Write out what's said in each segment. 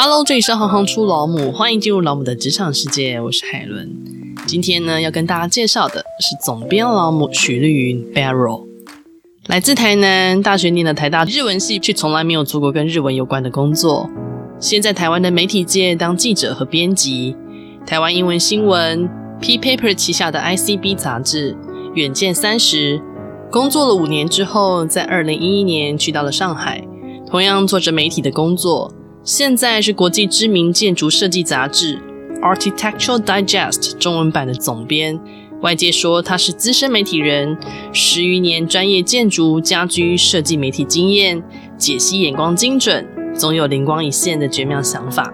Hello，这里是行行出老母，欢迎进入老母的职场世界，我是海伦。今天呢，要跟大家介绍的是总编老母许丽云 Beryl，来自台南，大学念的台大日文系，却从来没有做过跟日文有关的工作。现在台湾的媒体界当记者和编辑，台湾英文新闻 P Paper 旗下的 ICB 杂志远见三十，工作了五年之后，在二零一一年去到了上海，同样做着媒体的工作。现在是国际知名建筑设计杂志《Architectural Digest》中文版的总编，外界说他是资深媒体人，十余年专业建筑家居设计媒体经验，解析眼光精准，总有灵光一现的绝妙想法。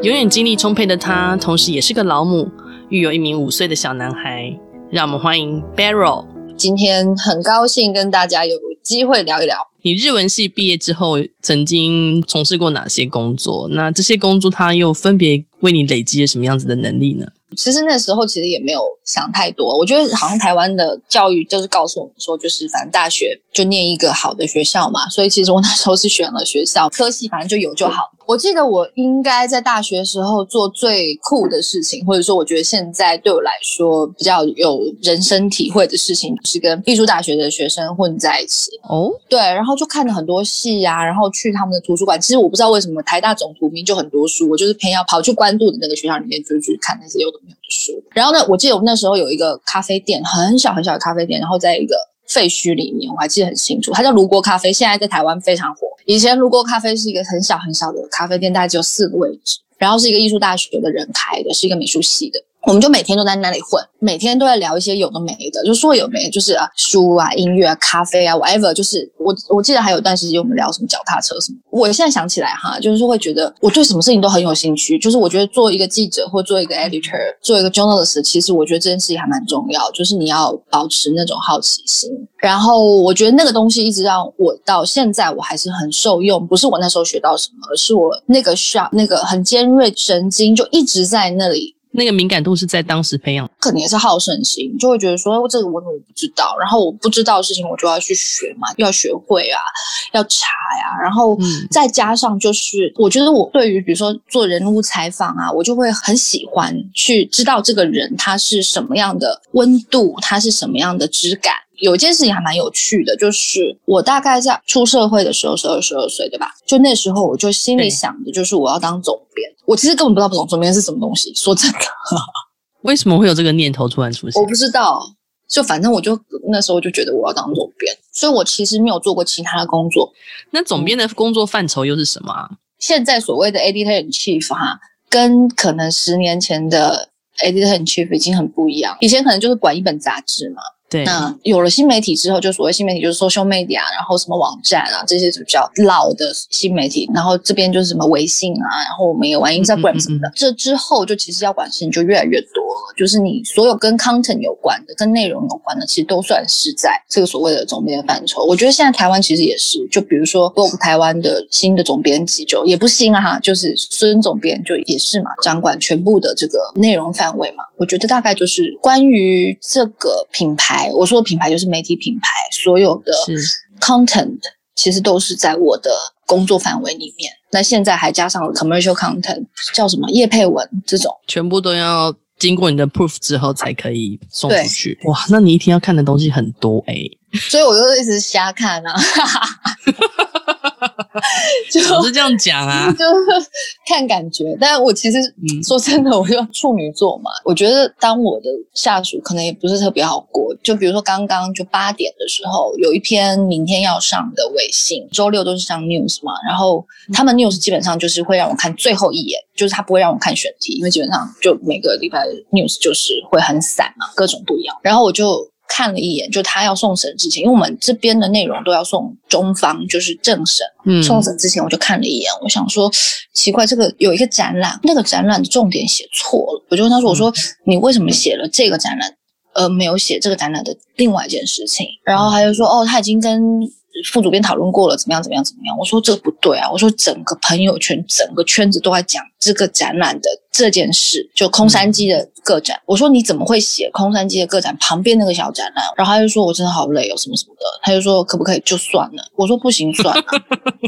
永远精力充沛的他，同时也是个老母，育有一名五岁的小男孩。让我们欢迎 Beryl。今天很高兴跟大家有机会聊一聊。你日文系毕业之后，曾经从事过哪些工作？那这些工作，它又分别为你累积了什么样子的能力呢？其实那时候其实也没有想太多，我觉得好像台湾的教育就是告诉我们说，就是反正大学就念一个好的学校嘛，所以其实我那时候是选了学校科系，反正就有就好。我记得我应该在大学时候做最酷的事情，或者说我觉得现在对我来说比较有人生体会的事情，是跟艺术大学的学生混在一起。哦，对，然后就看了很多戏啊，然后去他们的图书馆。其实我不知道为什么台大总图名就很多书，我就是偏要跑去关渡的那个学校里面，就去看那些有的没有的书。然后呢，我记得我们那时候有一个咖啡店，很小很小的咖啡店，然后在一个废墟里面，我还记得很清楚，它叫卢锅咖啡，现在在台湾非常火。以前卢锅咖啡是一个很小很小的咖啡店，大概只有四个位置，然后是一个艺术大学的人开的，是一个美术系的。我们就每天都在那里混，每天都在聊一些有的没的，就说有没，就是啊书啊、音乐啊、咖啡啊，whatever。就是我我记得还有段时间我们聊什么脚踏车什么。我现在想起来哈，就是会觉得我对什么事情都很有兴趣。就是我觉得做一个记者或做一个 editor，做一个 journalist，其实我觉得这件事情还蛮重要，就是你要保持那种好奇心。然后我觉得那个东西一直让我到现在我还是很受用，不是我那时候学到什么，而是我那个 sharp 那个很尖锐神经就一直在那里。那个敏感度是在当时培养，可能也是好胜心，就会觉得说，这个我怎么不知道？然后我不知道的事情，我就要去学嘛，要学会啊，要查呀、啊。然后再加上就是，我觉得我对于比如说做人物采访啊，我就会很喜欢去知道这个人他是什么样的温度，他是什么样的质感。有一件事情还蛮有趣的，就是我大概在出社会的时候是二十二岁，对吧？就那时候我就心里想的就是我要当总编。我其实根本不知道总总编是什么东西，说真的。为什么会有这个念头突然出现？我不知道，就反正我就那时候就觉得我要当总编，所以我其实没有做过其他的工作。那总编的工作范畴又是什么啊？现在所谓的 editor in chief 哈，跟可能十年前的 editor in chief 已经很不一样。以前可能就是管一本杂志嘛。对，那有了新媒体之后，就所谓新媒体就是 social media，然后什么网站啊，这些就比较老的新媒体。然后这边就是什么微信啊，然后我们也玩 Instagram 什么的。嗯嗯嗯、这之后就其实要管事情就越来越多了，就是你所有跟 content 有关的、跟内容有关的，其实都算是在这个所谓的总编范畴。我觉得现在台湾其实也是，就比如说 Vogue 台湾的新的总编辑就也不新啊哈，就是孙总编就也是嘛，掌管全部的这个内容范围嘛。我觉得大概就是关于这个品牌。我说的品牌就是媒体品牌，所有的 content 其实都是在我的工作范围里面。那现在还加上了 commercial content，叫什么叶配文这种，全部都要经过你的 proof 之后才可以送出去。哇，那你一天要看的东西很多诶、欸、所以我就一直瞎看啊。就 总是这样讲啊，就是看感觉。但我其实、嗯、说真的，我就处女座嘛，我觉得当我的下属可能也不是特别好过。就比如说刚刚就八点的时候，有一篇明天要上的微信，周六都是上 news 嘛，然后他们 news 基本上就是会让我看最后一眼，就是他不会让我看选题，因为基本上就每个礼拜 news 就是会很散嘛，各种不一样。然后我就。看了一眼，就他要送审之前，因为我们这边的内容都要送中方，就是正审。嗯，送审之前我就看了一眼，我想说奇怪，这个有一个展览，那个展览的重点写错了。我就问他说：“我说你为什么写了这个展览，呃，没有写这个展览的另外一件事情？”然后他就说：“哦，他已经跟。”副主编讨论过了，怎么样？怎么样？怎么样？我说这不对啊！我说整个朋友圈、整个圈子都在讲这个展览的这件事，就空山鸡的个展。嗯、我说你怎么会写空山鸡的个展旁边那个小展览？然后他就说我真的好累哦，什么什么的。他就说可不可以就算了？我说不行，算了。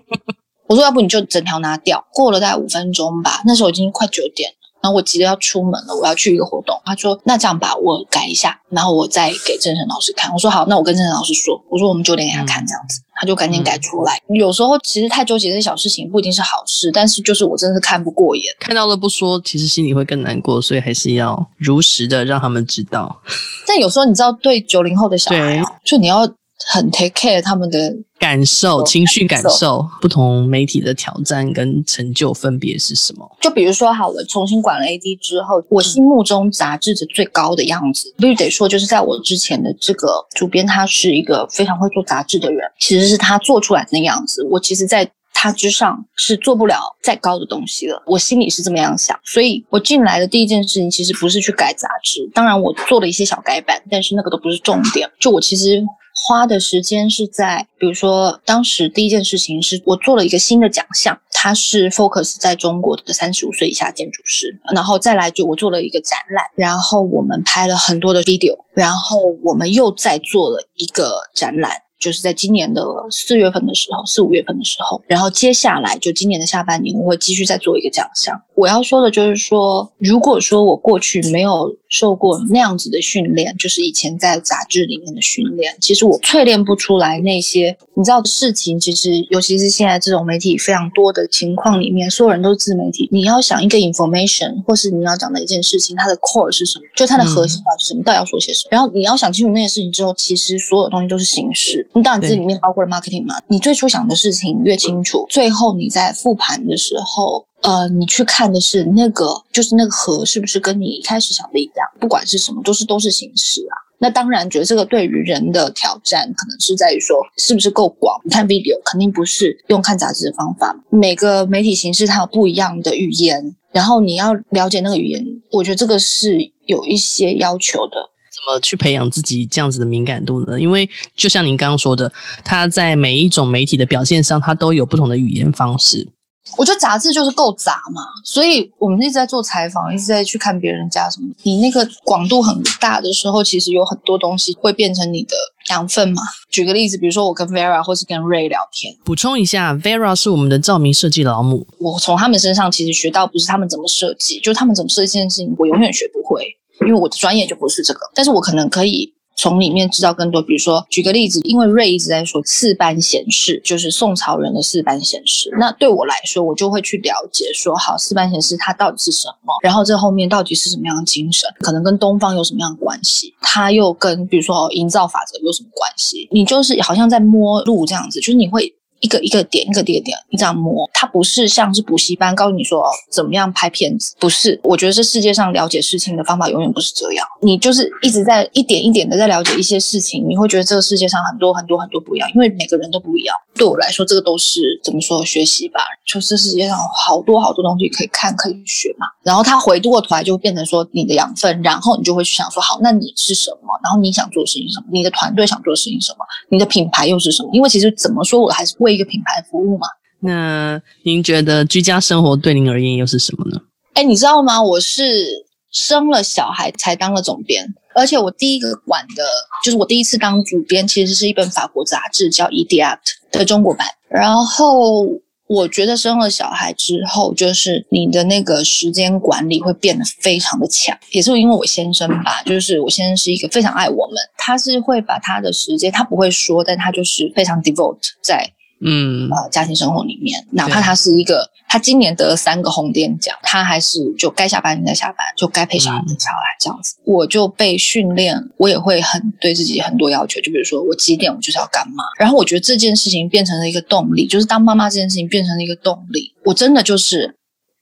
我说要不你就整条拿掉。过了大概五分钟吧，那时候已经快九点了，然后我急着要出门了，我要去一个活动。他说那这样吧，我改一下，然后我再给郑晨老师看。我说好，那我跟郑晨老师说，我说我们九点给他看这样子。他就赶紧改出来。嗯、有时候其实太纠结这些小事情不一定是好事，但是就是我真的是看不过眼，看到了不说，其实心里会更难过，所以还是要如实的让他们知道。但有时候你知道，对九零后的小孩，就你要。很 take care 他们的感受、情绪感受，不同媒体的挑战跟成就分别是什么？就比如说，好了，重新管了 AD 之后，我心目中杂志的最高的样子，必须得说，就是在我之前的这个主编，他是一个非常会做杂志的人，其实是他做出来的那样子。我其实，在他之上是做不了再高的东西了，我心里是这么样想。所以我进来的第一件事情，其实不是去改杂志，当然我做了一些小改版，但是那个都不是重点。就我其实。花的时间是在，比如说，当时第一件事情是我做了一个新的奖项，它是 focus 在中国的三十五岁以下建筑师，然后再来就我做了一个展览，然后我们拍了很多的 video，然后我们又再做了一个展览。就是在今年的四月份的时候，四五月份的时候，然后接下来就今年的下半年，我会继续再做一个奖项。我要说的就是说，如果说我过去没有受过那样子的训练，就是以前在杂志里面的训练，其实我淬炼不出来那些你知道的事情。其实，尤其是现在这种媒体非常多的情况里面，所有人都是自媒体，你要想一个 information，或是你要讲的一件事情，它的 core 是什么？就它的核心到底是什么？到底要说些什么？然后你要想清楚那些事情之后，其实所有东西都是形式。你当然这里面包括了 marketing 嘛，你最初想的事情越清楚，最后你在复盘的时候，呃，你去看的是那个，就是那个核是不是跟你一开始想的一样？不管是什么，都是都是形式啊。那当然，觉得这个对于人的挑战，可能是在于说是不是够广。你看 video 肯定不是用看杂志的方法，每个媒体形式它有不一样的语言，然后你要了解那个语言，我觉得这个是有一些要求的。怎么去培养自己这样子的敏感度呢？因为就像您刚刚说的，它在每一种媒体的表现上，它都有不同的语言方式。我觉得杂志就是够杂嘛，所以我们一直在做采访，一直在去看别人家什么。你那个广度很大的时候，其实有很多东西会变成你的养分嘛。举个例子，比如说我跟 Vera 或是跟 Ray 聊天。补充一下，Vera 是我们的照明设计老母。我从他们身上其实学到不是他们怎么设计，就是他们怎么设计这件事情，我永远学不会。因为我的专业就不是这个，但是我可能可以从里面知道更多。比如说，举个例子，因为瑞一直在说四班显示，就是宋朝人的四班显示。那对我来说，我就会去了解说，好，四班显示它到底是什么？然后这后面到底是什么样的精神？可能跟东方有什么样的关系？它又跟比如说营造法则有什么关系？你就是好像在摸路这样子，就是你会。一个一个点，一个点点，你这样摸，它不是像是补习班告诉你说哦，怎么样拍片子，不是。我觉得这世界上了解事情的方法永远不是这样。你就是一直在一点一点的在了解一些事情，你会觉得这个世界上很多很多很多不一样，因为每个人都不一样。对我来说，这个都是怎么说学习吧，就是世界上好多好多东西可以看可以学嘛。然后它回过头来就变成说你的养分，然后你就会去想说好，那你是什么？然后你想做的事情什么？你的团队想做的事情什么？你的品牌又是什么？因为其实怎么说，我还是为一个品牌服务嘛。那您觉得居家生活对您而言又是什么呢？哎，你知道吗？我是生了小孩才当了总编，而且我第一个管的就是我第一次当主编，其实是一本法国杂志叫《e d a p t》的中国版。然后我觉得生了小孩之后，就是你的那个时间管理会变得非常的强，也是因为我先生吧，就是我先生是一个非常爱我们，他是会把他的时间，他不会说，但他就是非常 devote 在。嗯，呃，家庭生活里面，哪怕他是一个，他今年得了三个红点奖，他还是就该下班就该下班，就该陪小孩陪小孩这样子。我就被训练，我也会很对自己很多要求，就比如说我几点我就是要干嘛。然后我觉得这件事情变成了一个动力，就是当妈妈这件事情变成了一个动力。我真的就是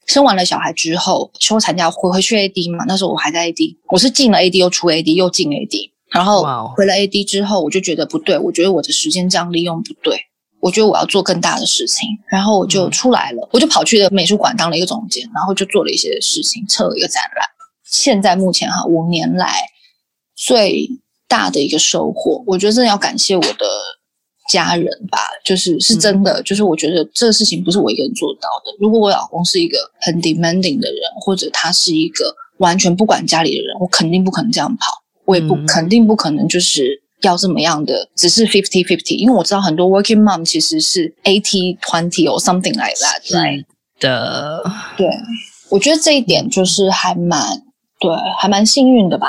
生完了小孩之后，休产假回回去 AD 嘛，那时候我还在 AD，我是进了 AD 又出 AD 又进 AD，然后回了 AD 之后，我就觉得不对，我觉得我的时间这样利用不对。我觉得我要做更大的事情，然后我就出来了，嗯、我就跑去了美术馆当了一个总监，然后就做了一些事情，策了一个展览。现在目前哈，五年来最大的一个收获，我觉得真的要感谢我的家人吧，就是是真的，嗯、就是我觉得这个事情不是我一个人做到的。如果我老公是一个很 demanding 的人，或者他是一个完全不管家里的人，我肯定不可能这样跑，我也不、嗯、肯定不可能就是。要这么样的，只是 fifty fifty，因为我知道很多 working mom 其实是 eighty twenty or something like that，对的，对，我觉得这一点就是还蛮对，还蛮幸运的吧。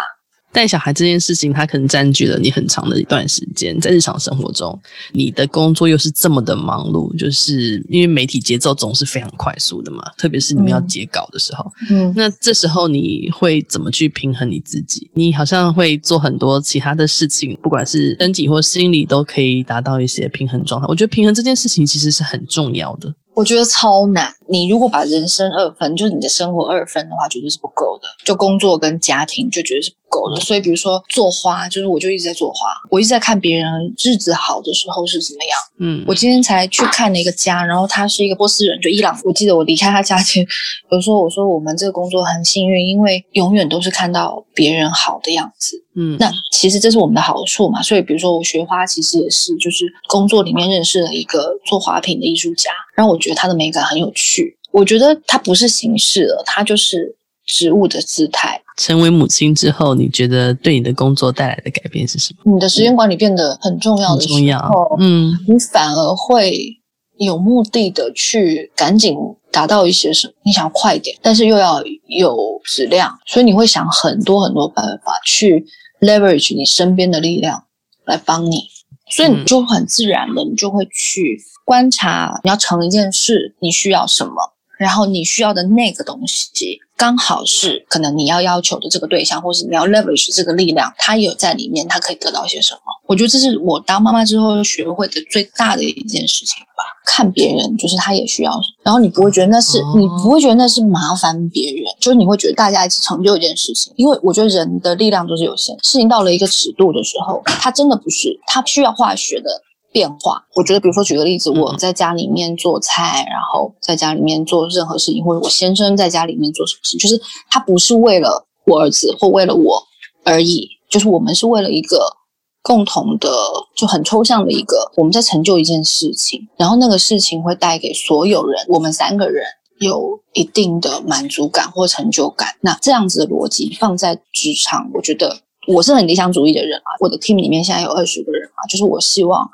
带小孩这件事情，它可能占据了你很长的一段时间，在日常生活中，你的工作又是这么的忙碌，就是因为媒体节奏总是非常快速的嘛，特别是你们要截稿的时候，嗯，那这时候你会怎么去平衡你自己？你好像会做很多其他的事情，不管是身体或心理，都可以达到一些平衡状态。我觉得平衡这件事情其实是很重要的。我觉得超难。你如果把人生二分，就是你的生活二分的话，绝对是不够的。就工作跟家庭，就绝对是不够的。所以，比如说做花，就是我就一直在做花，我一直在看别人日子好的时候是怎么样。嗯，我今天才去看了一个家，然后他是一个波斯人，就伊朗。我记得我离开他家前，有时候我说我们这个工作很幸运，因为永远都是看到别人好的样子。嗯，那其实这是我们的好处嘛。所以，比如说我学花，其实也是就是工作里面认识了一个做花瓶的艺术家，然后我觉得他的美感很有趣。我觉得它不是形式了，它就是植物的姿态。成为母亲之后，你觉得对你的工作带来的改变是什么？你的时间管理变得很重要的时候，很重要。嗯，你反而会有目的的去赶紧达到一些什么，你想要快一点，但是又要有质量，所以你会想很多很多办法去 leverage 你身边的力量来帮你，所以你就很自然的，你就会去观察你要成一件事，你需要什么。然后你需要的那个东西，刚好是可能你要要求的这个对象，或是你要 leverage 这个力量，他也有在里面，他可以得到一些什么？我觉得这是我当妈妈之后学会的最大的一件事情吧。看别人，就是他也需要什么，然后你不会觉得那是，你不会觉得那是麻烦别人，就是你会觉得大家一起成就一件事情。因为我觉得人的力量都是有限，事情到了一个尺度的时候，他真的不是，他需要化学的。变化，我觉得，比如说举个例子，我在家里面做菜，然后在家里面做任何事情，或者我先生在家里面做什么事，就是他不是为了我儿子或为了我而已，就是我们是为了一个共同的，就很抽象的一个，我们在成就一件事情，然后那个事情会带给所有人，我们三个人有一定的满足感或成就感。那这样子的逻辑放在职场，我觉得我是很理想主义的人啊。我的 team 里面现在有二十个人啊，就是我希望。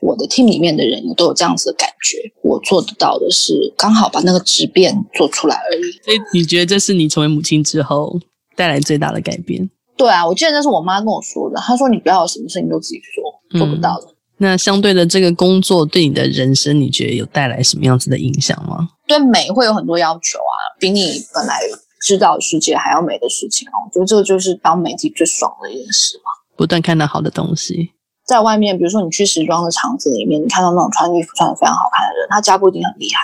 我的 team 里面的人都有这样子的感觉，我做得到的是刚好把那个质变做出来而已。所以你觉得这是你成为母亲之后带来最大的改变？对啊，我记得那是我妈跟我说的。她说：“你不要有什么事情都自己做，做不到的。嗯”那相对的，这个工作对你的人生，你觉得有带来什么样子的影响吗？对美会有很多要求啊，比你本来知道的世界还要美的事情啊。我觉得这个就是当媒体最爽的一件事嘛，不断看到好的东西。在外面，比如说你去时装的场子里面，你看到那种穿衣服穿得非常好看的人，他家不一定很厉害，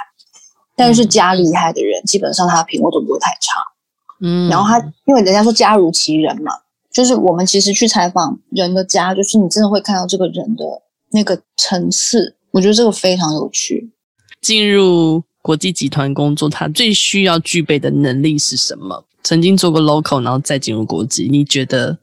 但是家厉害的人，基本上他的品味都不会太差。嗯，然后他因为人家说家如其人嘛，就是我们其实去采访人的家，就是你真的会看到这个人的那个层次。我觉得这个非常有趣。进入国际集团工作，他最需要具备的能力是什么？曾经做过 local，然后再进入国际，你觉得？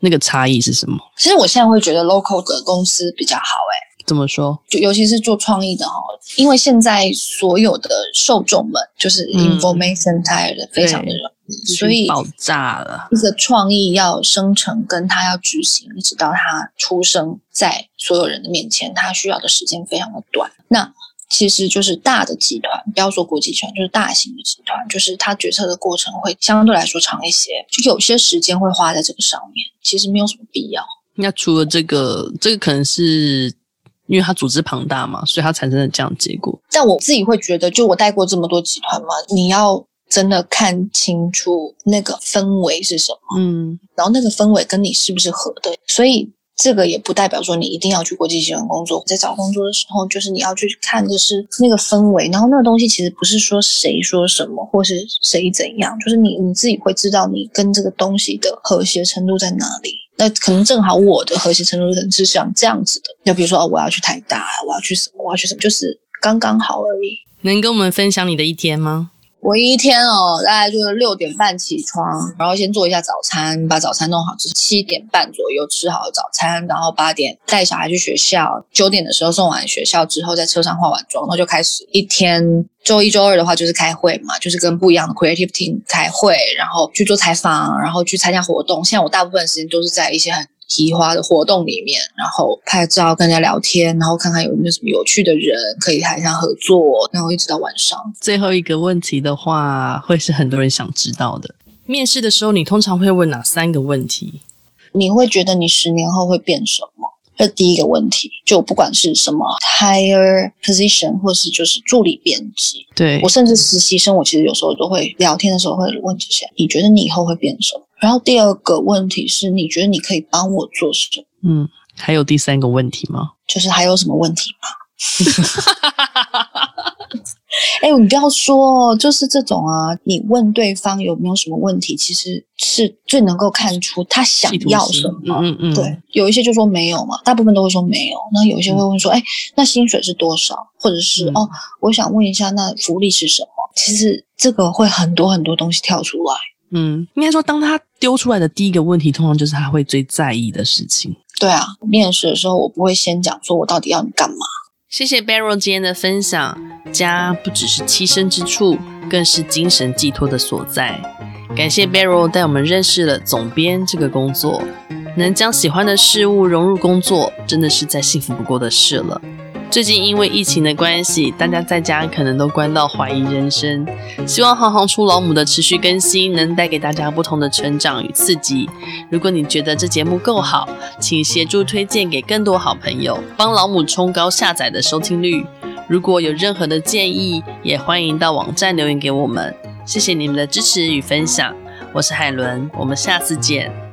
那个差异是什么？其实我现在会觉得 local 的公司比较好，诶。怎么说？就尤其是做创意的哈，因为现在所有的受众们就是 information tired 的非常的容易，嗯、所以爆炸了。一个创意要生成，跟它要执行，一直到它出生在所有人的面前，它需要的时间非常的短。那其实就是大的集团，不要说国际集团，就是大型的集团，就是他决策的过程会相对来说长一些，就有些时间会花在这个上面，其实没有什么必要。那除了这个，这个可能是因为它组织庞大嘛，所以它产生了这样的结果。但我自己会觉得，就我带过这么多集团嘛，你要真的看清楚那个氛围是什么，嗯，然后那个氛围跟你是不是合的，所以。这个也不代表说你一定要去国际集团工作，在找工作的时候，就是你要去看的是那个氛围，然后那个东西其实不是说谁说什么或是谁怎样，就是你你自己会知道你跟这个东西的和谐程度在哪里。那可能正好我的和谐程度是像这样子的，就比如说哦我要去台大，我要去什么，我要去什么，就是刚刚好而已。能跟我们分享你的一天吗？我一天哦，大概就是六点半起床，然后先做一下早餐，把早餐弄好，就是七点半左右吃好早餐，然后八点带小孩去学校，九点的时候送完学校之后，在车上化完妆，然后就开始一天。周一、周二的话就是开会嘛，就是跟不一样的 creative team 开会，然后去做采访，然后去参加活动。现在我大部分时间都是在一些很提花的活动里面，然后拍照、跟人家聊天，然后看看有没有什么有趣的人可以台上合作，然后一直到晚上。最后一个问题的话，会是很多人想知道的。面试的时候，你通常会问哪三个问题？你会觉得你十年后会变什么？这第一个问题，就不管是什么 higher position，或是就是助理编辑，对，我甚至实习生，我其实有时候都会聊天的时候会问这些。你觉得你以后会变什么？然后第二个问题是，你觉得你可以帮我做什么？嗯，还有第三个问题吗？就是还有什么问题吗？哎，你不要说，就是这种啊，你问对方有没有什么问题，其实是最能够看出他想要什么。嗯嗯，嗯。对，有一些就说没有嘛，大部分都会说没有。那有一些会问说，哎、嗯，那薪水是多少？或者是、嗯、哦，我想问一下，那福利是什么？其实这个会很多很多东西跳出来。嗯，应该说，当他丢出来的第一个问题，通常就是他会最在意的事情。对啊，面试的时候我不会先讲说我到底要你干嘛。谢谢 Beryl 今天的分享。家不只是栖身之处，更是精神寄托的所在。感谢 Beryl 带我们认识了总编这个工作，能将喜欢的事物融入工作，真的是再幸福不过的事了。最近因为疫情的关系，大家在家可能都关到怀疑人生。希望行行出老母的持续更新能带给大家不同的成长与刺激。如果你觉得这节目够好，请协助推荐给更多好朋友，帮老母冲高下载的收听率。如果有任何的建议，也欢迎到网站留言给我们。谢谢你们的支持与分享，我是海伦，我们下次见。